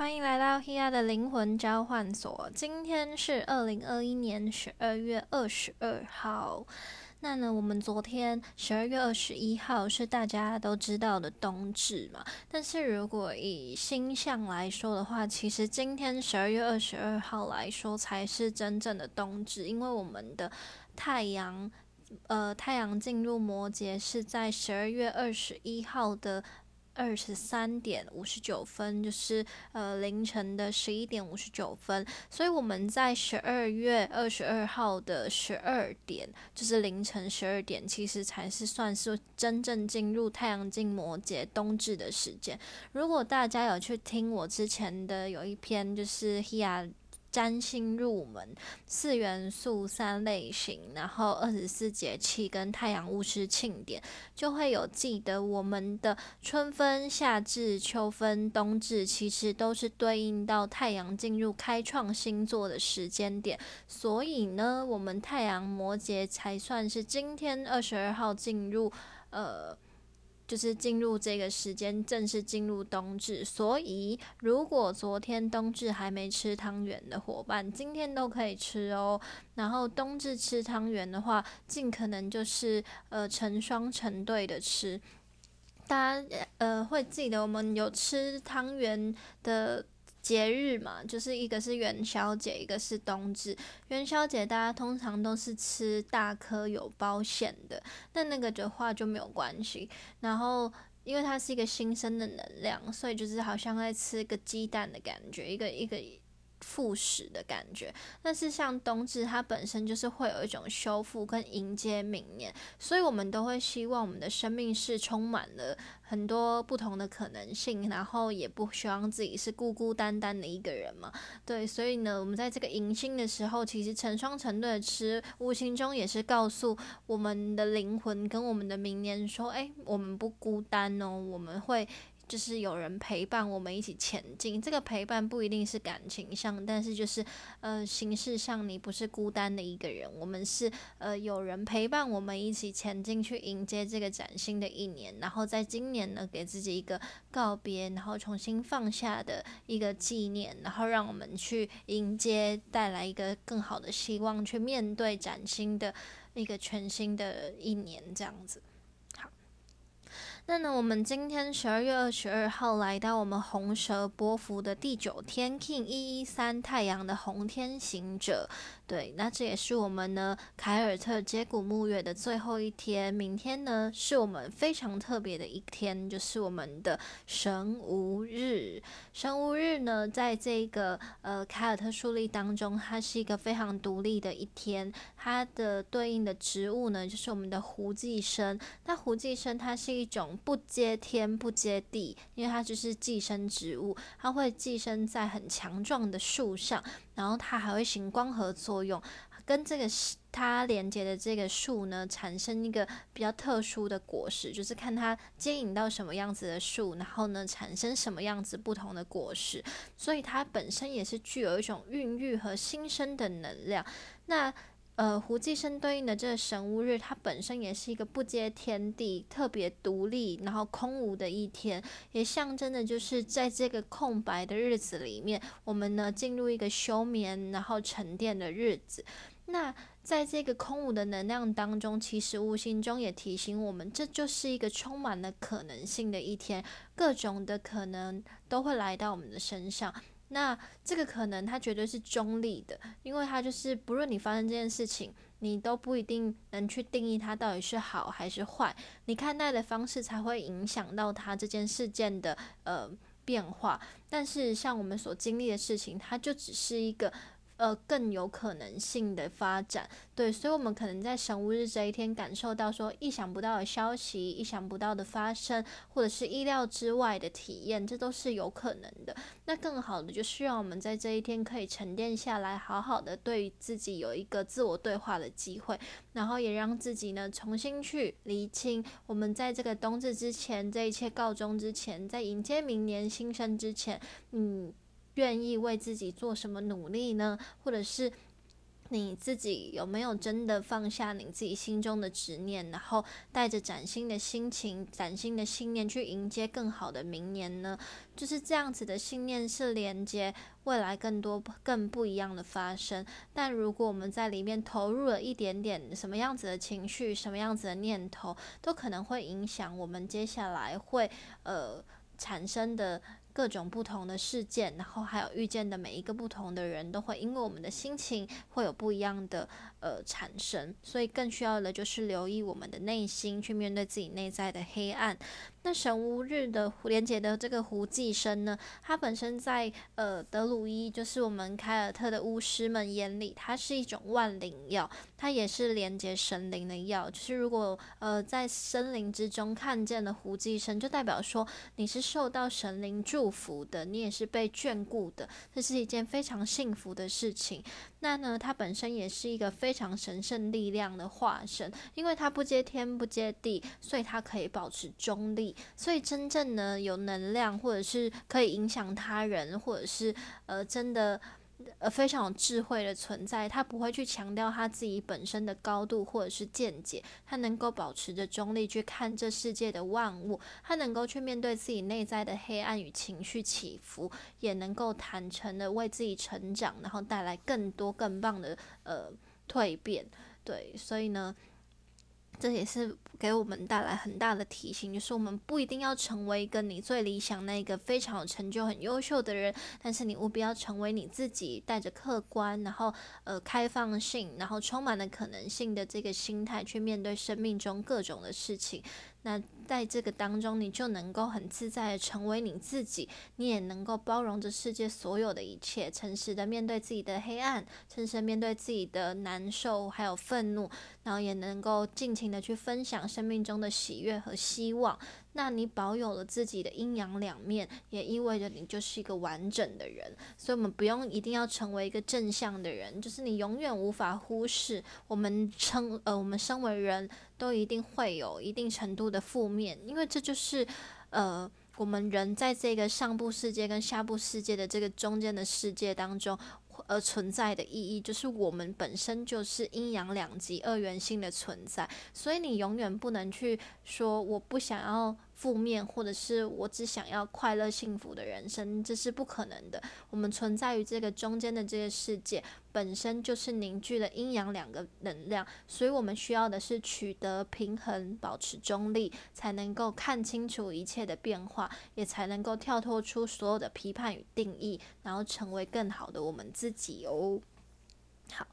欢迎来到 Hia 的灵魂交换所。今天是二零二一年十二月二十二号。那呢，我们昨天十二月二十一号是大家都知道的冬至嘛？但是如果以星象来说的话，其实今天十二月二十二号来说才是真正的冬至，因为我们的太阳，呃，太阳进入摩羯是在十二月二十一号的。二十三点五十九分，就是呃凌晨的十一点五十九分，所以我们在十二月二十二号的十二点，就是凌晨十二点，其实才是算是真正进入太阳镜摩羯冬至的时间。如果大家有去听我之前的有一篇，就是 Hia。占星入门，四元素、三类型，然后二十四节气跟太阳巫师庆典，就会有记得我们的春分、夏至、秋分、冬至，其实都是对应到太阳进入开创星座的时间点。所以呢，我们太阳摩羯才算是今天二十二号进入，呃。就是进入这个时间，正式进入冬至，所以如果昨天冬至还没吃汤圆的伙伴，今天都可以吃哦。然后冬至吃汤圆的话，尽可能就是呃成双成对的吃。大家呃会记得我们有吃汤圆的。节日嘛，就是一个是元宵节，一个是冬至。元宵节大家通常都是吃大颗有包馅的，但那个的话就没有关系。然后因为它是一个新生的能量，所以就是好像在吃个鸡蛋的感觉，一个一个。复始的感觉，但是像冬至，它本身就是会有一种修复跟迎接明年，所以我们都会希望我们的生命是充满了很多不同的可能性，然后也不希望自己是孤孤单单的一个人嘛。对，所以呢，我们在这个迎新的时候，其实成双成对的吃，无形中也是告诉我们的灵魂跟我们的明年说，哎，我们不孤单哦，我们会。就是有人陪伴我们一起前进，这个陪伴不一定是感情上，但是就是呃形式上，你不是孤单的一个人，我们是呃有人陪伴我们一起前进，去迎接这个崭新的一年，然后在今年呢，给自己一个告别，然后重新放下的一个纪念，然后让我们去迎接，带来一个更好的希望，去面对崭新的一个全新的一年，这样子。那呢，我们今天十二月二十二号来到我们红蛇波幅的第九天，King 一一三太阳的红天行者。对，那这也是我们呢凯尔特接骨木月的最后一天。明天呢，是我们非常特别的一天，就是我们的神无日。神无日呢，在这个呃凯尔特树立当中，它是一个非常独立的一天。它的对应的植物呢，就是我们的胡寄生。那胡寄生它是一种不接天不接地，因为它就是寄生植物，它会寄生在很强壮的树上。然后它还会行光合作用，跟这个它连接的这个树呢，产生一个比较特殊的果实，就是看它接引到什么样子的树，然后呢，产生什么样子不同的果实。所以它本身也是具有一种孕育和新生的能量。那呃，胡寄生对应的这个神巫日，它本身也是一个不接天地、特别独立，然后空无的一天，也象征的就是在这个空白的日子里面，我们呢进入一个休眠然后沉淀的日子。那在这个空无的能量当中，其实无形中也提醒我们，这就是一个充满了可能性的一天，各种的可能都会来到我们的身上。那这个可能它绝对是中立的，因为它就是不论你发生这件事情，你都不一定能去定义它到底是好还是坏，你看待的方式才会影响到它这件事件的呃变化。但是像我们所经历的事情，它就只是一个。呃，更有可能性的发展，对，所以，我们可能在神物日这一天感受到说意想不到的消息，意想不到的发生，或者是意料之外的体验，这都是有可能的。那更好的就是让我们在这一天可以沉淀下来，好好的对自己有一个自我对话的机会，然后也让自己呢重新去厘清，我们在这个冬至之前，这一切告终之前，在迎接明年新生之前，嗯。愿意为自己做什么努力呢？或者是你自己有没有真的放下你自己心中的执念，然后带着崭新的心情、崭新的信念去迎接更好的明年呢？就是这样子的信念是连接未来更多更不一样的发生。但如果我们在里面投入了一点点什么样子的情绪、什么样子的念头，都可能会影响我们接下来会呃产生的。各种不同的事件，然后还有遇见的每一个不同的人，都会因为我们的心情会有不一样的呃产生，所以更需要的就是留意我们的内心，去面对自己内在的黑暗。那神无日的连接的这个胡济生呢，它本身在呃德鲁伊，就是我们凯尔特的巫师们眼里，它是一种万灵药，它也是连接神灵的药。就是如果呃在森林之中看见了胡济生，就代表说你是受到神灵祝福的，你也是被眷顾的，这是一件非常幸福的事情。那呢，它本身也是一个非非常神圣力量的化身，因为它不接天不接地，所以它可以保持中立。所以，真正呢有能量，或者是可以影响他人，或者是呃真的呃非常有智慧的存在，他不会去强调他自己本身的高度或者是见解，他能够保持着中立去看这世界的万物，他能够去面对自己内在的黑暗与情绪起伏，也能够坦诚的为自己成长，然后带来更多更棒的呃蜕变。对，所以呢。这也是给我们带来很大的提醒，就是我们不一定要成为一个你最理想那个非常有成就、很优秀的人，但是你务必要成为你自己，带着客观，然后呃开放性，然后充满了可能性的这个心态去面对生命中各种的事情。那在这个当中，你就能够很自在的成为你自己，你也能够包容着世界所有的一切，诚实的面对自己的黑暗，诚实面对自己的难受还有愤怒，然后也能够尽情的去分享生命中的喜悦和希望。那你保有了自己的阴阳两面，也意味着你就是一个完整的人。所以，我们不用一定要成为一个正向的人，就是你永远无法忽视我们称呃，我们身为人都一定会有一定程度的负面，因为这就是呃，我们人在这个上部世界跟下部世界的这个中间的世界当中。而存在的意义，就是我们本身就是阴阳两极、二元性的存在，所以你永远不能去说我不想要。负面，或者是我只想要快乐幸福的人生，这是不可能的。我们存在于这个中间的这个世界，本身就是凝聚了阴阳两个能量，所以我们需要的是取得平衡，保持中立，才能够看清楚一切的变化，也才能够跳脱出所有的批判与定义，然后成为更好的我们自己哦。好。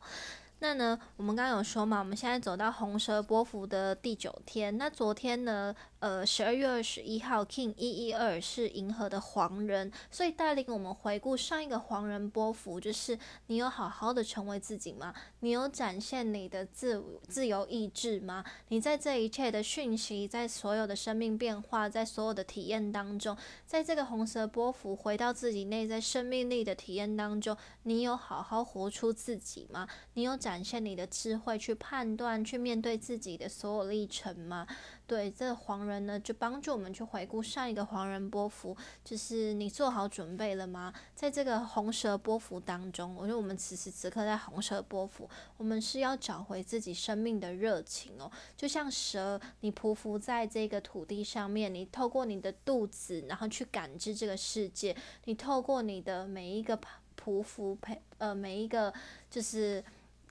那呢，我们刚刚有说嘛，我们现在走到红蛇波幅的第九天。那昨天呢，呃，十二月二十一号，King 一一二是银河的黄人，所以带领我们回顾上一个黄人波幅，就是你有好好的成为自己吗？你有展现你的自自由意志吗？你在这一切的讯息，在所有的生命变化，在所有的体验当中，在这个红色波幅回到自己内在生命力的体验当中，你有好好活出自己吗？你有？展现你的智慧，去判断、去面对自己的所有历程吗？对，这个黄人呢，就帮助我们去回顾上一个黄人波幅，就是你做好准备了吗？在这个红蛇波幅当中，我觉得我们此时此刻在红蛇波幅，我们是要找回自己生命的热情哦。就像蛇，你匍匐在这个土地上面，你透过你的肚子，然后去感知这个世界，你透过你的每一个匍匐陪呃每一个就是。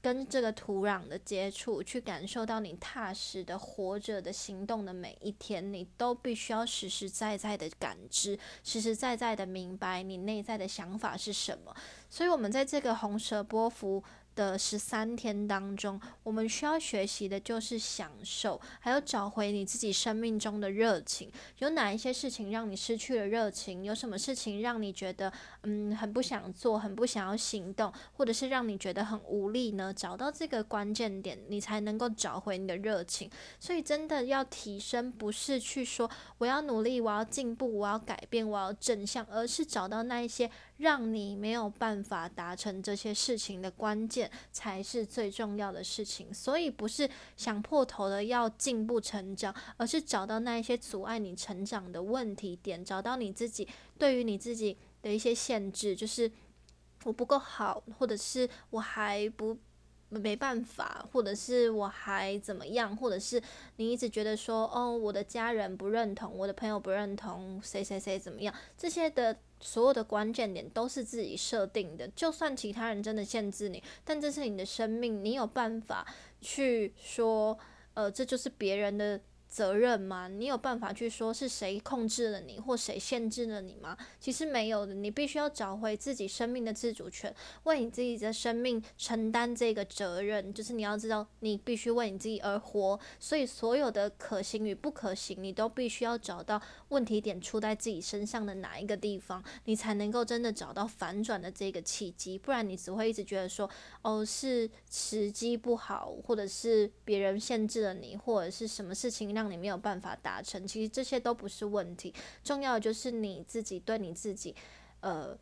跟这个土壤的接触，去感受到你踏实的活着的行动的每一天，你都必须要实实在在的感知，实实在在的明白你内在的想法是什么。所以，我们在这个红蛇波幅。的十三天当中，我们需要学习的就是享受，还有找回你自己生命中的热情。有哪一些事情让你失去了热情？有什么事情让你觉得嗯很不想做，很不想要行动，或者是让你觉得很无力呢？找到这个关键点，你才能够找回你的热情。所以，真的要提升，不是去说我要努力，我要进步，我要改变，我要正向，而是找到那一些。让你没有办法达成这些事情的关键，才是最重要的事情。所以不是想破头的要进步成长，而是找到那一些阻碍你成长的问题点，找到你自己对于你自己的一些限制，就是我不够好，或者是我还不没办法，或者是我还怎么样，或者是你一直觉得说，哦，我的家人不认同，我的朋友不认同，谁谁谁怎么样，这些的所有的关键点都是自己设定的。就算其他人真的限制你，但这是你的生命，你有办法去说，呃，这就是别人的。责任吗？你有办法去说是谁控制了你，或谁限制了你吗？其实没有的，你必须要找回自己生命的自主权，为你自己的生命承担这个责任。就是你要知道，你必须为你自己而活。所以，所有的可行与不可行，你都必须要找到问题点出在自己身上的哪一个地方，你才能够真的找到反转的这个契机。不然，你只会一直觉得说，哦，是时机不好，或者是别人限制了你，或者是什么事情让。你没有办法达成，其实这些都不是问题，重要的就是你自己对你自己，呃。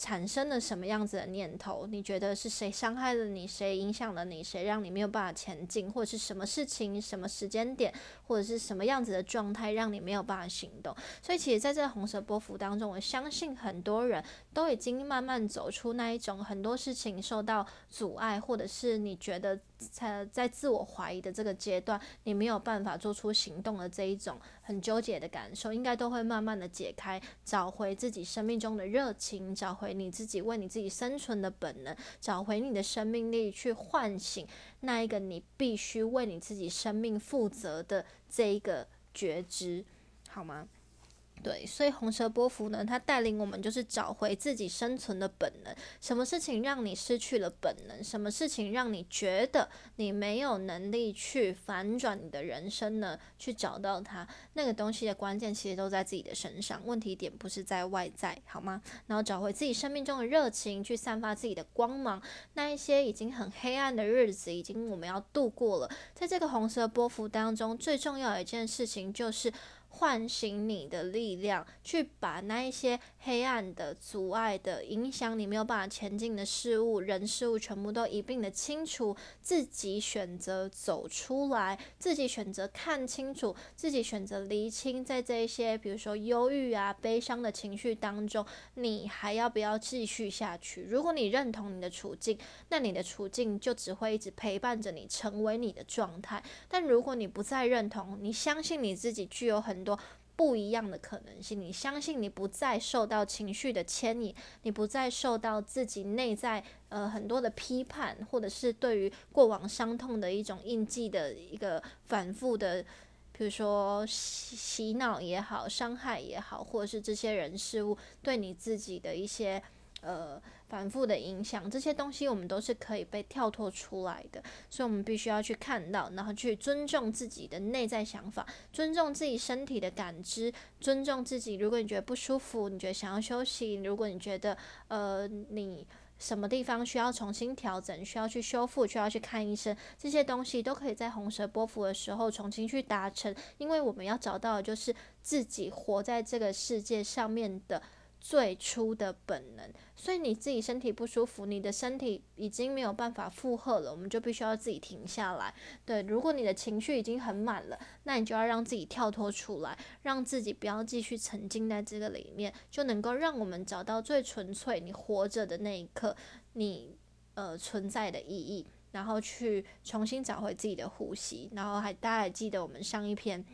产生了什么样子的念头？你觉得是谁伤害了你？谁影响了你？谁让你没有办法前进？或者是什么事情、什么时间点，或者是什么样子的状态让你没有办法行动？所以，其实在这红色波幅当中，我相信很多人都已经慢慢走出那一种很多事情受到阻碍，或者是你觉得在在自我怀疑的这个阶段，你没有办法做出行动的这一种很纠结的感受，应该都会慢慢的解开，找回自己生命中的热情，找回。你自己为你自己生存的本能，找回你的生命力，去唤醒那一个你必须为你自己生命负责的这一个觉知，好吗？对，所以红蛇波幅呢，它带领我们就是找回自己生存的本能。什么事情让你失去了本能？什么事情让你觉得你没有能力去反转你的人生呢？去找到它，那个东西的关键其实都在自己的身上。问题点不是在外在，好吗？然后找回自己生命中的热情，去散发自己的光芒。那一些已经很黑暗的日子，已经我们要度过了。在这个红色波幅当中，最重要的一件事情就是。唤醒你的力量，去把那一些黑暗的、阻碍的、影响你没有办法前进的事物、人事物，全部都一并的清除。自己选择走出来，自己选择看清楚，自己选择厘清，在这一些比如说忧郁啊、悲伤的情绪当中，你还要不要继续下去？如果你认同你的处境，那你的处境就只会一直陪伴着你，成为你的状态。但如果你不再认同，你相信你自己具有很多不一样的可能性，你相信你不再受到情绪的牵引，你不再受到自己内在呃很多的批判，或者是对于过往伤痛的一种印记的一个反复的，比如说洗洗脑也好，伤害也好，或者是这些人事物对你自己的一些呃。反复的影响，这些东西我们都是可以被跳脱出来的，所以我们必须要去看到，然后去尊重自己的内在想法，尊重自己身体的感知，尊重自己。如果你觉得不舒服，你觉得想要休息，如果你觉得呃你什么地方需要重新调整，需要去修复，需要去看医生，这些东西都可以在红蛇波幅的时候重新去达成，因为我们要找到的就是自己活在这个世界上面的。最初的本能，所以你自己身体不舒服，你的身体已经没有办法负荷了，我们就必须要自己停下来。对，如果你的情绪已经很满了，那你就要让自己跳脱出来，让自己不要继续沉浸在这个里面，就能够让我们找到最纯粹你活着的那一刻，你呃存在的意义，然后去重新找回自己的呼吸，然后还大家还记得我们上一篇。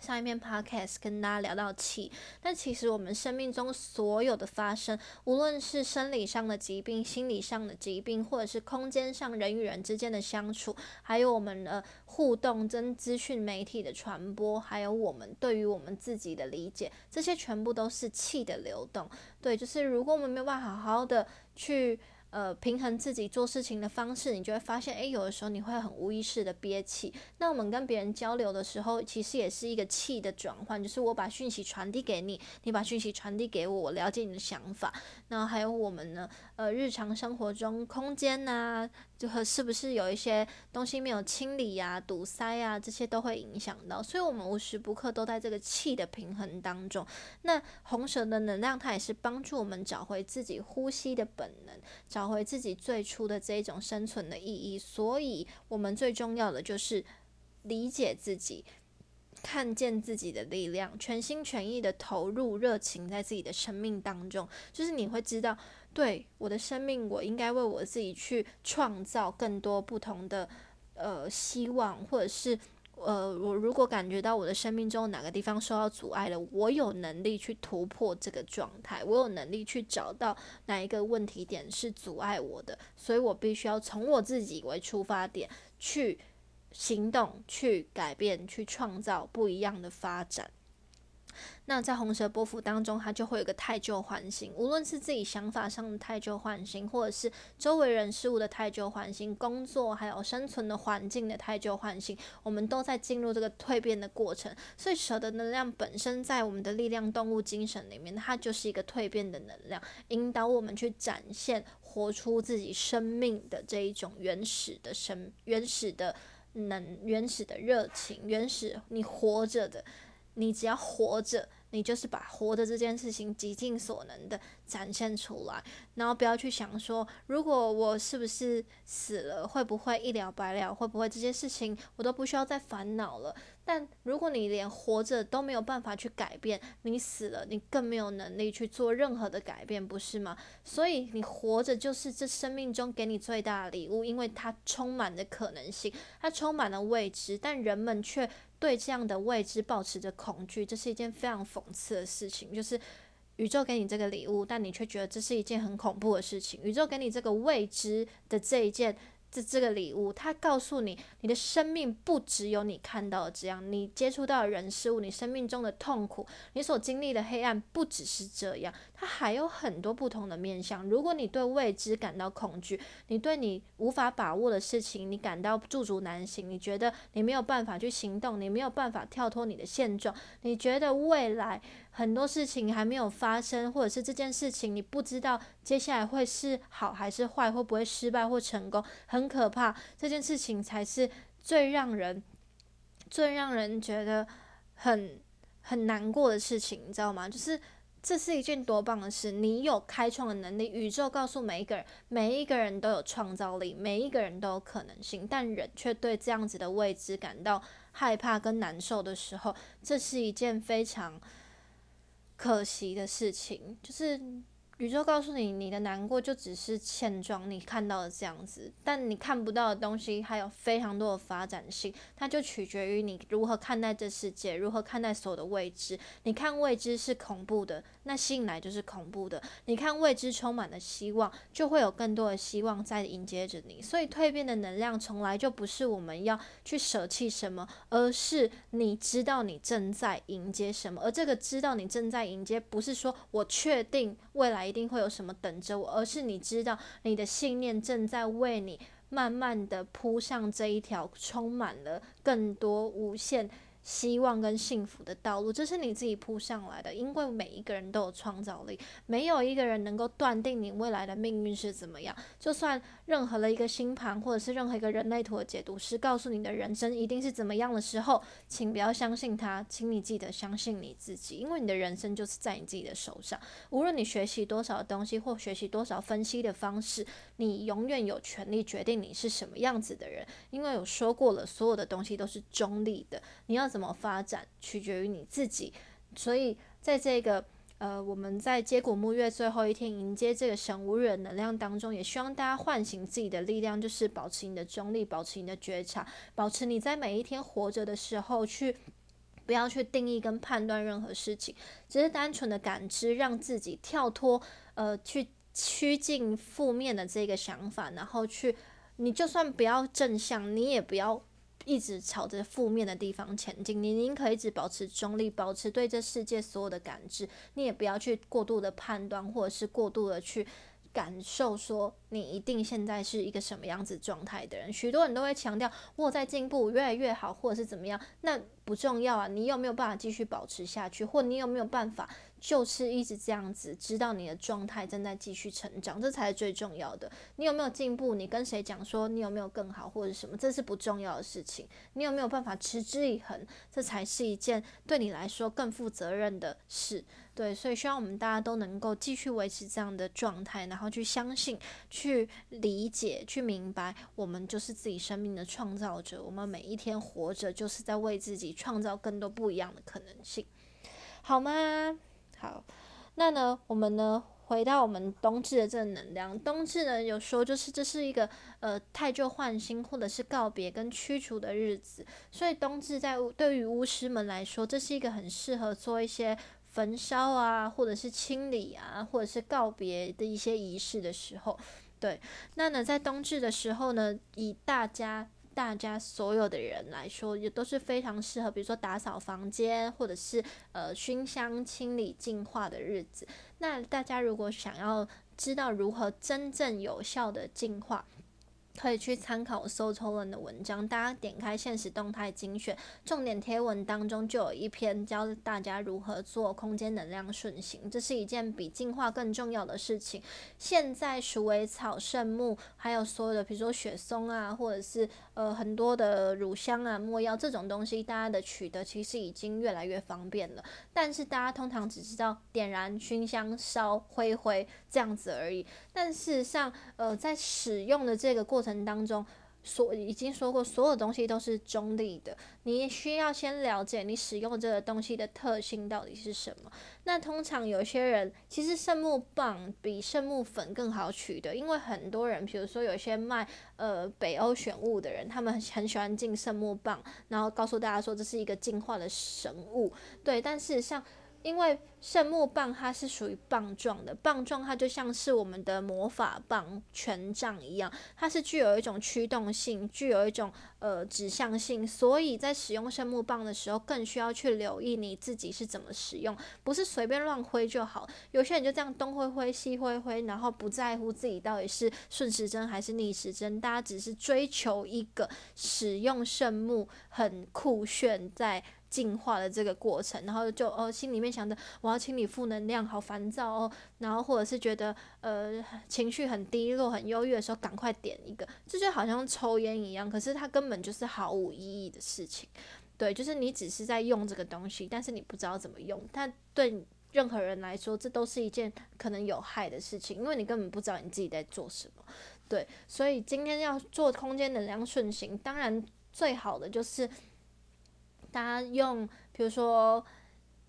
上一篇 podcast 跟大家聊到气，但其实我们生命中所有的发生，无论是生理上的疾病、心理上的疾病，或者是空间上人与人之间的相处，还有我们的互动跟资讯媒体的传播，还有我们对于我们自己的理解，这些全部都是气的流动。对，就是如果我们没有办法好好的去。呃，平衡自己做事情的方式，你就会发现，诶，有的时候你会很无意识的憋气。那我们跟别人交流的时候，其实也是一个气的转换，就是我把讯息传递给你，你把讯息传递给我，我了解你的想法。那还有我们呢，呃，日常生活中空间呐，就和是不是有一些东西没有清理呀、堵塞呀，这些都会影响到。所以，我们无时不刻都在这个气的平衡当中。那红蛇的能量，它也是帮助我们找回自己呼吸的本能。找回自己最初的这一种生存的意义，所以我们最重要的就是理解自己，看见自己的力量，全心全意的投入热情在自己的生命当中，就是你会知道，对我的生命，我应该为我自己去创造更多不同的呃希望，或者是。呃，我如果感觉到我的生命中哪个地方受到阻碍了，我有能力去突破这个状态，我有能力去找到哪一个问题点是阻碍我的，所以我必须要从我自己为出发点去行动、去改变、去创造不一样的发展。那在红蛇波幅当中，它就会有个太旧换新，无论是自己想法上的太旧换新，或者是周围人事物的太旧换新，工作还有生存的环境的太旧换新，我们都在进入这个蜕变的过程。所以蛇的能量本身在我们的力量动物精神里面，它就是一个蜕变的能量，引导我们去展现、活出自己生命的这一种原始的生、原始的能、原始的热情、原始你活着的。你只要活着，你就是把活的这件事情极尽所能的展现出来，然后不要去想说，如果我是不是死了，会不会一了百了，会不会这些事情我都不需要再烦恼了。但如果你连活着都没有办法去改变，你死了，你更没有能力去做任何的改变，不是吗？所以你活着就是这生命中给你最大的礼物，因为它充满着可能性，它充满了未知，但人们却对这样的未知保持着恐惧，这是一件非常讽刺的事情。就是宇宙给你这个礼物，但你却觉得这是一件很恐怖的事情。宇宙给你这个未知的这一件。这这个礼物，它告诉你，你的生命不只有你看到的这样，你接触到的人事物，你生命中的痛苦，你所经历的黑暗，不只是这样，它还有很多不同的面向。如果你对未知感到恐惧，你对你无法把握的事情，你感到驻足难行，你觉得你没有办法去行动，你没有办法跳脱你的现状，你觉得未来。很多事情还没有发生，或者是这件事情你不知道接下来会是好还是坏，会不会失败或成功，很可怕。这件事情才是最让人、最让人觉得很很难过的事情，你知道吗？就是这是一件多棒的事，你有开创的能力。宇宙告诉每一个人，每一个人都有创造力，每一个人都有可能性，但人却对这样子的未知感到害怕跟难受的时候，这是一件非常。可惜的事情就是。宇宙告诉你，你的难过就只是现状，你看到的这样子，但你看不到的东西还有非常多的发展性，它就取决于你如何看待这世界，如何看待所有的未知。你看未知是恐怖的，那吸引来就是恐怖的；你看未知充满了希望，就会有更多的希望在迎接着你。所以蜕变的能量从来就不是我们要去舍弃什么，而是你知道你正在迎接什么。而这个知道你正在迎接，不是说我确定未来。一定会有什么等着我，而是你知道你的信念正在为你慢慢的铺上这一条充满了更多无限。希望跟幸福的道路，这是你自己铺上来的。因为每一个人都有创造力，没有一个人能够断定你未来的命运是怎么样。就算任何的一个星盘，或者是任何一个人类图的解读师告诉你的人生一定是怎么样的时候，请不要相信他，请你记得相信你自己，因为你的人生就是在你自己的手上。无论你学习多少东西，或学习多少分析的方式，你永远有权利决定你是什么样子的人。因为有说过了，所有的东西都是中立的，你要怎么发展取决于你自己，所以在这个呃，我们在接骨木月最后一天迎接这个神无日能量当中，也希望大家唤醒自己的力量，就是保持你的中立，保持你的觉察，保持你在每一天活着的时候，去不要去定义跟判断任何事情，只是单纯的感知，让自己跳脱呃，去趋近负面的这个想法，然后去，你就算不要正向，你也不要。一直朝着负面的地方前进，你宁可一直保持中立，保持对这世界所有的感知，你也不要去过度的判断，或者是过度的去感受，说你一定现在是一个什么样子状态的人。许多人都会强调我在进步，越来越好，或者是怎么样，那不重要啊。你有没有办法继续保持下去，或你有没有办法就是一直这样子，知道你的状态正在继续成长，这才是最重要的。你有没有进步？你跟谁讲说你有没有更好或者什么？这是不重要的事情。你有没有办法持之以恒？这才是一件对你来说更负责任的事。对，所以希望我们大家都能够继续维持这样的状态，然后去相信、去理解、去明白，我们就是自己生命的创造者。我们每一天活着，就是在为自己创造更多不一样的可能性，好吗？好，那呢，我们呢，回到我们冬至的正能量。冬至呢，有说就是这是一个呃太旧换新，或者是告别跟驱除的日子。所以冬至在对于巫师们来说，这是一个很适合做一些。焚烧啊，或者是清理啊，或者是告别的一些仪式的时候，对，那呢，在冬至的时候呢，以大家大家所有的人来说，也都是非常适合，比如说打扫房间，或者是呃熏香、清理、净化的日子。那大家如果想要知道如何真正有效的净化，可以去参考搜抽文的文章，大家点开现实动态精选重点贴文当中就有一篇教大家如何做空间能量顺行，这是一件比进化更重要的事情。现在鼠尾草、圣木，还有所有的，比如说雪松啊，或者是呃很多的乳香啊、没药这种东西，大家的取得其实已经越来越方便了。但是大家通常只知道点燃、熏香、烧、灰灰这样子而已。但事实上，呃，在使用的这个过程当中，所已经说过，所有东西都是中立的。你需要先了解你使用这个东西的特性到底是什么。那通常有些人其实圣木棒比圣木粉更好取得，因为很多人，比如说有些卖呃北欧选物的人，他们很喜欢进圣木棒，然后告诉大家说这是一个进化的神物。对，但事实上。因为圣木棒它是属于棒状的，棒状它就像是我们的魔法棒、权杖一样，它是具有一种驱动性，具有一种呃指向性，所以在使用圣木棒的时候，更需要去留意你自己是怎么使用，不是随便乱挥就好。有些人就这样东挥挥西挥挥，然后不在乎自己到底是顺时针还是逆时针，大家只是追求一个使用圣木很酷炫在。进化的这个过程，然后就哦，心里面想着我要清理负能量，好烦躁哦，然后或者是觉得呃情绪很低落、很忧郁的时候，赶快点一个，这就好像抽烟一样，可是它根本就是毫无意义的事情。对，就是你只是在用这个东西，但是你不知道怎么用，它对任何人来说，这都是一件可能有害的事情，因为你根本不知道你自己在做什么。对，所以今天要做空间能量顺行，当然最好的就是。大家用，比如说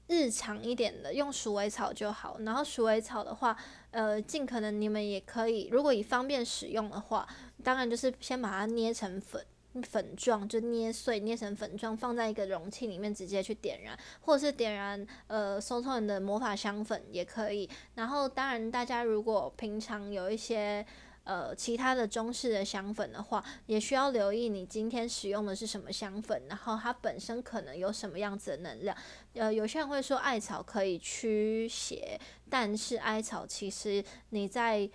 日常一点的，用鼠尾草就好。然后鼠尾草的话，呃，尽可能你们也可以，如果以方便使用的话，当然就是先把它捏成粉粉状，就捏碎，捏成粉状，放在一个容器里面直接去点燃，或者是点燃呃，松松的魔法香粉也可以。然后当然，大家如果平常有一些。呃，其他的中式的香粉的话，也需要留意你今天使用的是什么香粉，然后它本身可能有什么样子的能量。呃，有些人会说艾草可以驱邪，但是艾草其实你在，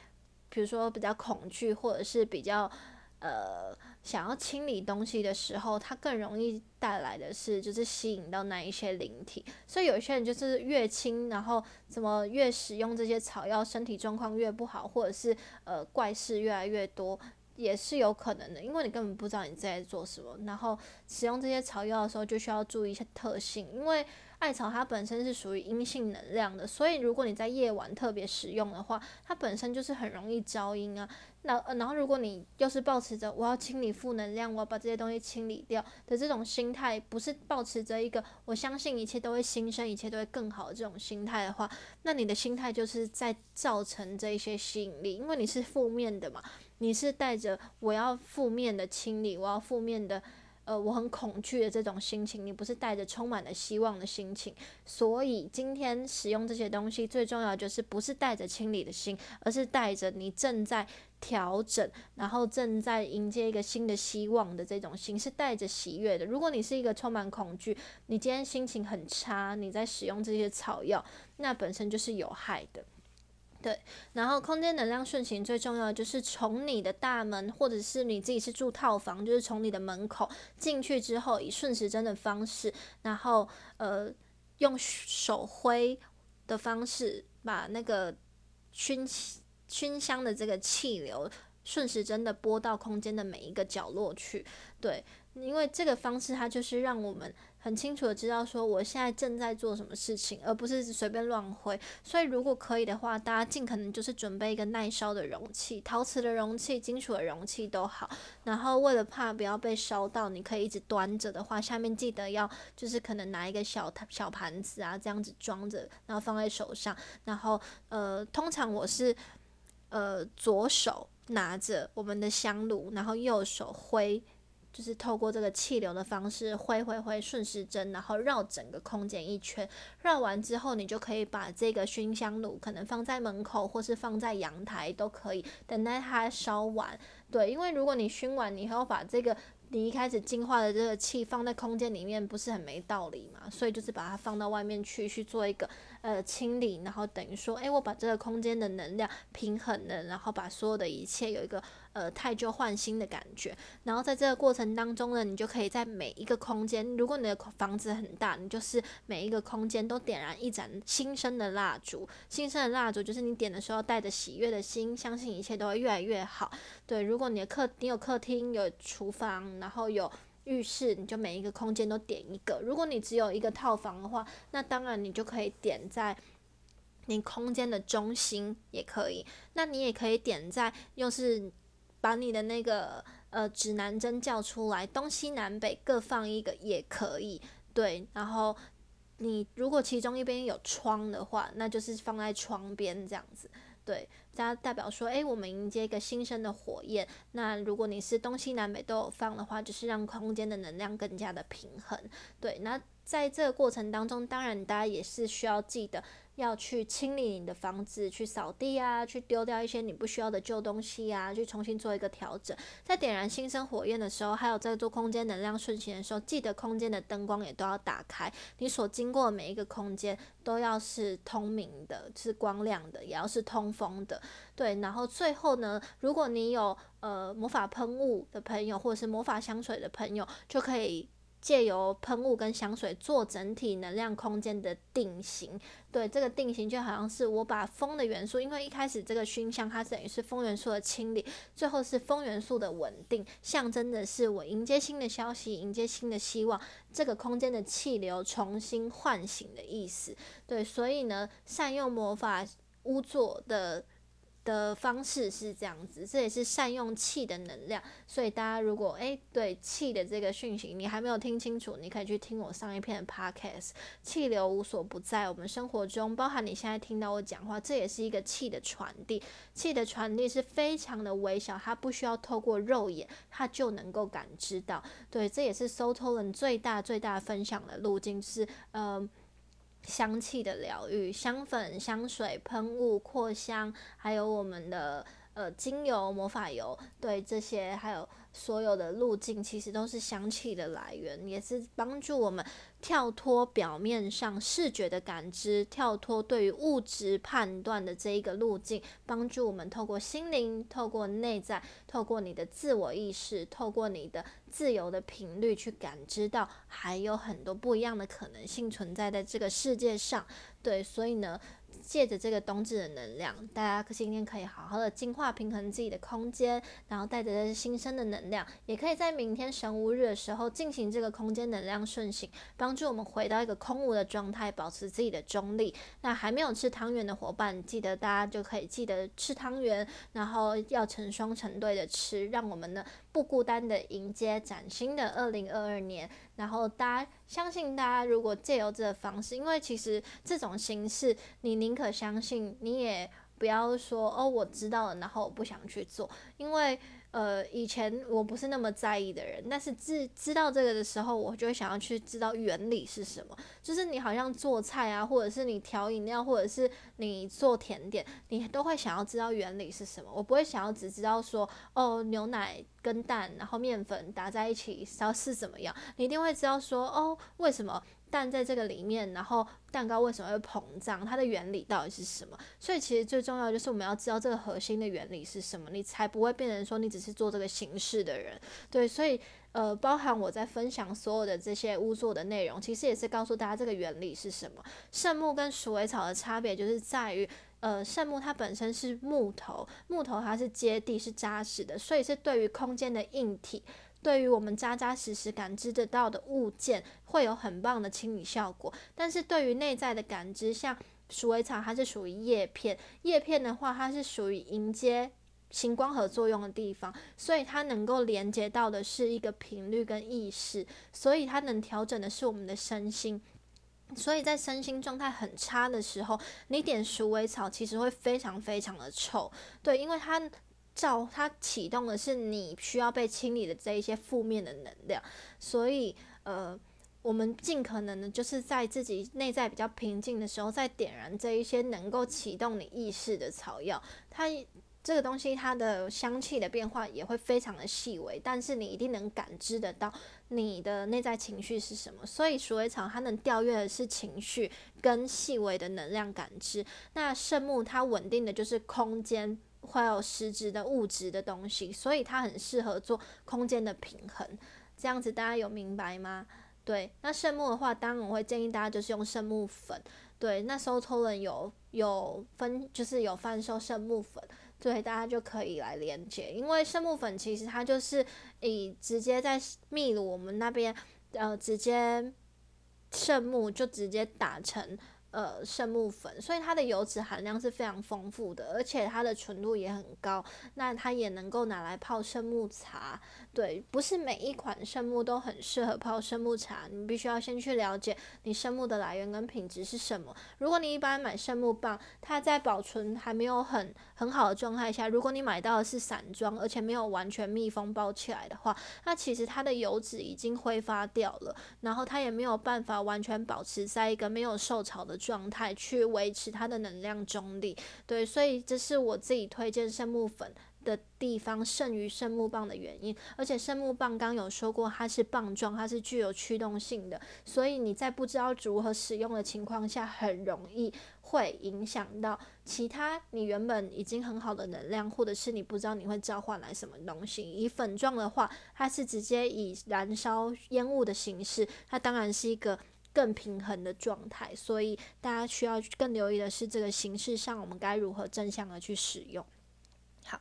比如说比较恐惧或者是比较。呃，想要清理东西的时候，它更容易带来的是，就是吸引到那一些灵体。所以有些人就是越清，然后怎么越使用这些草药，身体状况越不好，或者是呃怪事越来越多，也是有可能的。因为你根本不知道你在做什么，然后使用这些草药的时候，就需要注意一些特性，因为。艾草它本身是属于阴性能量的，所以如果你在夜晚特别使用的话，它本身就是很容易招阴啊。那然后如果你又是保持着我要清理负能量，我要把这些东西清理掉的这种心态，不是保持着一个我相信一切都会新生，一切都会更好的这种心态的话，那你的心态就是在造成这一些吸引力，因为你是负面的嘛，你是带着我要负面的清理，我要负面的。呃，我很恐惧的这种心情，你不是带着充满了希望的心情，所以今天使用这些东西，最重要就是不是带着清理的心，而是带着你正在调整，然后正在迎接一个新的希望的这种心，是带着喜悦的。如果你是一个充满恐惧，你今天心情很差，你在使用这些草药，那本身就是有害的。对，然后空间能量顺行最重要的就是从你的大门，或者是你自己是住套房，就是从你的门口进去之后，以顺时针的方式，然后呃用手挥的方式，把那个熏熏香的这个气流顺时针的拨到空间的每一个角落去。对，因为这个方式它就是让我们。很清楚的知道说我现在正在做什么事情，而不是随便乱挥。所以如果可以的话，大家尽可能就是准备一个耐烧的容器，陶瓷的容器、金属的容器都好。然后为了怕不要被烧到，你可以一直端着的话，下面记得要就是可能拿一个小小盘子啊，这样子装着，然后放在手上。然后呃，通常我是呃左手拿着我们的香炉，然后右手挥。就是透过这个气流的方式挥挥挥顺时针，然后绕整个空间一圈，绕完之后，你就可以把这个熏香炉可能放在门口，或是放在阳台都可以，等待它烧完。对，因为如果你熏完，你还要把这个。你一开始净化的这个气放在空间里面，不是很没道理嘛？所以就是把它放到外面去，去做一个呃清理，然后等于说，诶，我把这个空间的能量平衡了，然后把所有的一切有一个呃太旧换新的感觉。然后在这个过程当中呢，你就可以在每一个空间，如果你的房子很大，你就是每一个空间都点燃一盏新生的蜡烛。新生的蜡烛就是你点的时候带着喜悦的心，相信一切都会越来越好。对，如果你的客你有客厅有厨房。然后有浴室，你就每一个空间都点一个。如果你只有一个套房的话，那当然你就可以点在你空间的中心也可以。那你也可以点在，又是把你的那个呃指南针叫出来，东西南北各放一个也可以。对，然后你如果其中一边有窗的话，那就是放在窗边这样子。对，它代表说，诶，我们迎接一个新生的火焰。那如果你是东西南北都有放的话，就是让空间的能量更加的平衡。对，那在这个过程当中，当然大家也是需要记得。要去清理你的房子，去扫地啊，去丢掉一些你不需要的旧东西啊，去重新做一个调整。在点燃新生火焰的时候，还有在做空间能量顺行的时候，记得空间的灯光也都要打开。你所经过的每一个空间都要是通明的，是光亮的，也要是通风的。对，然后最后呢，如果你有呃魔法喷雾的朋友，或者是魔法香水的朋友，就可以。借由喷雾跟香水做整体能量空间的定型，对这个定型就好像是我把风的元素，因为一开始这个熏香它等于是风元素的清理，最后是风元素的稳定，象征的是我迎接新的消息，迎接新的希望，这个空间的气流重新唤醒的意思。对，所以呢，善用魔法屋座的。的方式是这样子，这也是善用气的能量。所以大家如果诶对气的这个讯息你还没有听清楚，你可以去听我上一篇的 podcast。气流无所不在，我们生活中包含你现在听到我讲话，这也是一个气的传递。气的传递是非常的微小，它不需要透过肉眼，它就能够感知到。对，这也是 s o t o l e n 最大最大分享的路径，是呃。香气的疗愈，香粉、香水、喷雾、扩香，还有我们的呃精油、魔法油，对这些还有。所有的路径其实都是香气的来源，也是帮助我们跳脱表面上视觉的感知，跳脱对于物质判断的这一个路径，帮助我们透过心灵、透过内在、透过你的自我意识、透过你的自由的频率去感知到，还有很多不一样的可能性存在在这个世界上。对，所以呢。借着这个冬至的能量，大家今天可以好好的净化平衡自己的空间，然后带着新生的能量，也可以在明天神无日的时候进行这个空间能量顺行，帮助我们回到一个空无的状态，保持自己的中立。那还没有吃汤圆的伙伴，记得大家就可以记得吃汤圆，然后要成双成对的吃，让我们呢不孤单的迎接崭新的二零二二年。然后大家相信，大家如果借由这个方式，因为其实这种形式，你宁可相信，你也不要说哦，我知道了，然后我不想去做，因为。呃，以前我不是那么在意的人，但是知知道这个的时候，我就会想要去知道原理是什么。就是你好像做菜啊，或者是你调饮料，或者是你做甜点，你都会想要知道原理是什么。我不会想要只知道说，哦，牛奶跟蛋，然后面粉打在一起，然后是怎么样。你一定会知道说，哦，为什么？蛋在这个里面，然后蛋糕为什么会膨胀？它的原理到底是什么？所以其实最重要就是我们要知道这个核心的原理是什么，你才不会变成说你只是做这个形式的人。对，所以呃，包含我在分享所有的这些巫作的内容，其实也是告诉大家这个原理是什么。圣木跟鼠尾草的差别就是在于，呃，圣木它本身是木头，木头它是接地是扎实的，所以是对于空间的硬体，对于我们扎扎实实感知得到的物件，会有很棒的清理效果。但是对于内在的感知，像鼠尾草，它是属于叶片，叶片的话，它是属于迎接。星光合作用的地方，所以它能够连接到的是一个频率跟意识，所以它能调整的是我们的身心。所以在身心状态很差的时候，你点鼠尾草其实会非常非常的臭，对，因为它照它启动的是你需要被清理的这一些负面的能量，所以呃，我们尽可能的就是在自己内在比较平静的时候，再点燃这一些能够启动你意识的草药，它。这个东西它的香气的变化也会非常的细微，但是你一定能感知得到你的内在情绪是什么。所以鼠尾草它能调阅的是情绪跟细微的能量感知。那圣木它稳定的就是空间，会有实质的物质的东西，所以它很适合做空间的平衡。这样子大家有明白吗？对，那圣木的话，当然我会建议大家就是用圣木粉。对，那时候偷人有有分，就是有贩售圣木粉。对，大家就可以来连接，因为圣木粉其实它就是以直接在秘鲁我们那边，呃，直接圣木就直接打成。呃，圣木粉，所以它的油脂含量是非常丰富的，而且它的纯度也很高。那它也能够拿来泡圣木茶。对，不是每一款圣木都很适合泡圣木茶，你必须要先去了解你圣木的来源跟品质是什么。如果你一般买圣木棒，它在保存还没有很很好的状态下，如果你买到的是散装，而且没有完全密封包起来的话，那其实它的油脂已经挥发掉了，然后它也没有办法完全保持在一个没有受潮的。状态去维持它的能量中立，对，所以这是我自己推荐圣木粉的地方胜于圣木棒的原因。而且圣木棒刚有说过，它是棒状，它是具有驱动性的，所以你在不知道如何使用的情况下，很容易会影响到其他你原本已经很好的能量，或者是你不知道你会召唤来什么东西。以粉状的话，它是直接以燃烧烟雾的形式，它当然是一个。更平衡的状态，所以大家需要更留意的是这个形式上，我们该如何正向的去使用。好，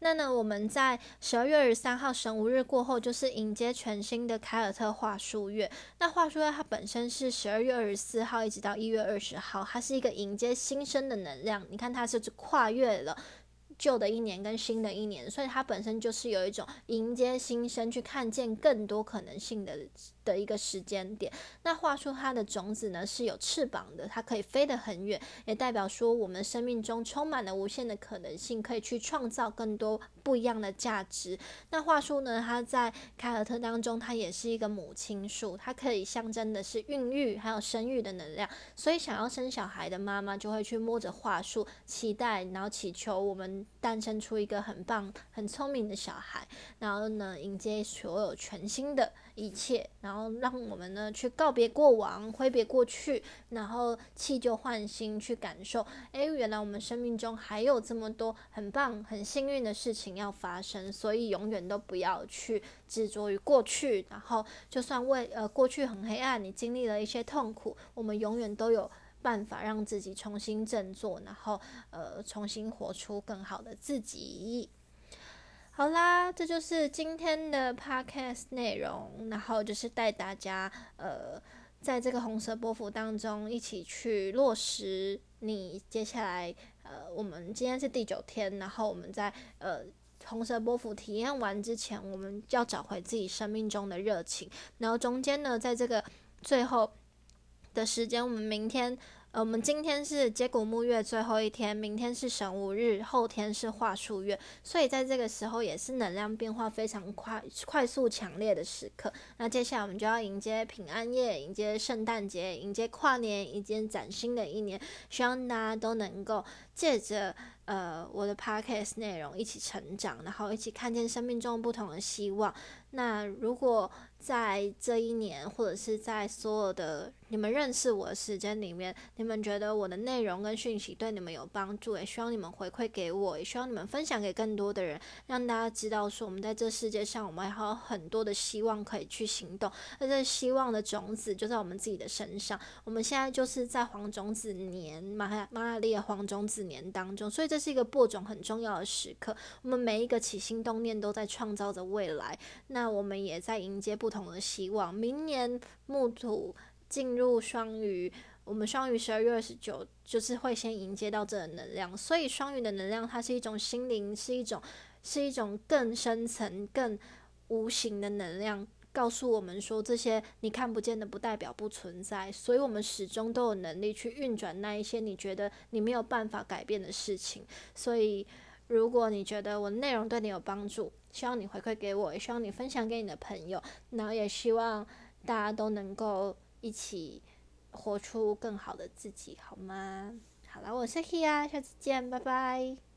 那呢，我们在十二月二十三号神无日过后，就是迎接全新的凯尔特画书月。那画书月它本身是十二月二十四号一直到一月二十号，它是一个迎接新生的能量。你看，它是跨越了。旧的一年跟新的一年，所以它本身就是有一种迎接新生、去看见更多可能性的的一个时间点。那画出它的种子呢是有翅膀的，它可以飞得很远，也代表说我们生命中充满了无限的可能性，可以去创造更多不一样的价值。那画树呢，它在凯尔特当中，它也是一个母亲树，它可以象征的是孕育还有生育的能量。所以想要生小孩的妈妈就会去摸着画树，期待然后祈求我们。诞生出一个很棒、很聪明的小孩，然后呢，迎接所有全新的一切，然后让我们呢去告别过往、挥别过去，然后弃旧换新，去感受。诶，原来我们生命中还有这么多很棒、很幸运的事情要发生，所以永远都不要去执着于过去。然后，就算为呃过去很黑暗，你经历了一些痛苦，我们永远都有。办法让自己重新振作，然后呃重新活出更好的自己。好啦，这就是今天的 podcast 内容，然后就是带大家呃在这个红色波幅当中一起去落实你接下来呃我们今天是第九天，然后我们在呃红色波幅体验完之前，我们要找回自己生命中的热情，然后中间呢在这个最后。的时间，我们明天，呃，我们今天是接骨木月最后一天，明天是神无日，后天是化数月，所以在这个时候也是能量变化非常快、快速、强烈的时刻。那接下来我们就要迎接平安夜，迎接圣诞节，迎接跨年，迎接崭新的一年。希望大家都能够借着呃我的 podcast 内容一起成长，然后一起看见生命中不同的希望。那如果在这一年，或者是在所有的你们认识我的时间里面，你们觉得我的内容跟讯息对你们有帮助，也希望你们回馈给我，也希望你们分享给更多的人，让大家知道说我们在这世界上，我们还有很多的希望可以去行动，而这希望的种子就在我们自己的身上。我们现在就是在黄种子年，马马雅历的黄种子年当中，所以这是一个播种很重要的时刻。我们每一个起心动念都在创造着未来，那我们也在迎接。不同的希望，明年木土进入双鱼，我们双鱼十二月二十九就是会先迎接到这个能量，所以双鱼的能量它是一种心灵，是一种是一种更深层、更无形的能量，告诉我们说这些你看不见的不代表不存在，所以我们始终都有能力去运转那一些你觉得你没有办法改变的事情，所以。如果你觉得我内容对你有帮助，希望你回馈给我，也希望你分享给你的朋友，然后也希望大家都能够一起活出更好的自己，好吗？好了，我是 Kia，下次见，拜拜。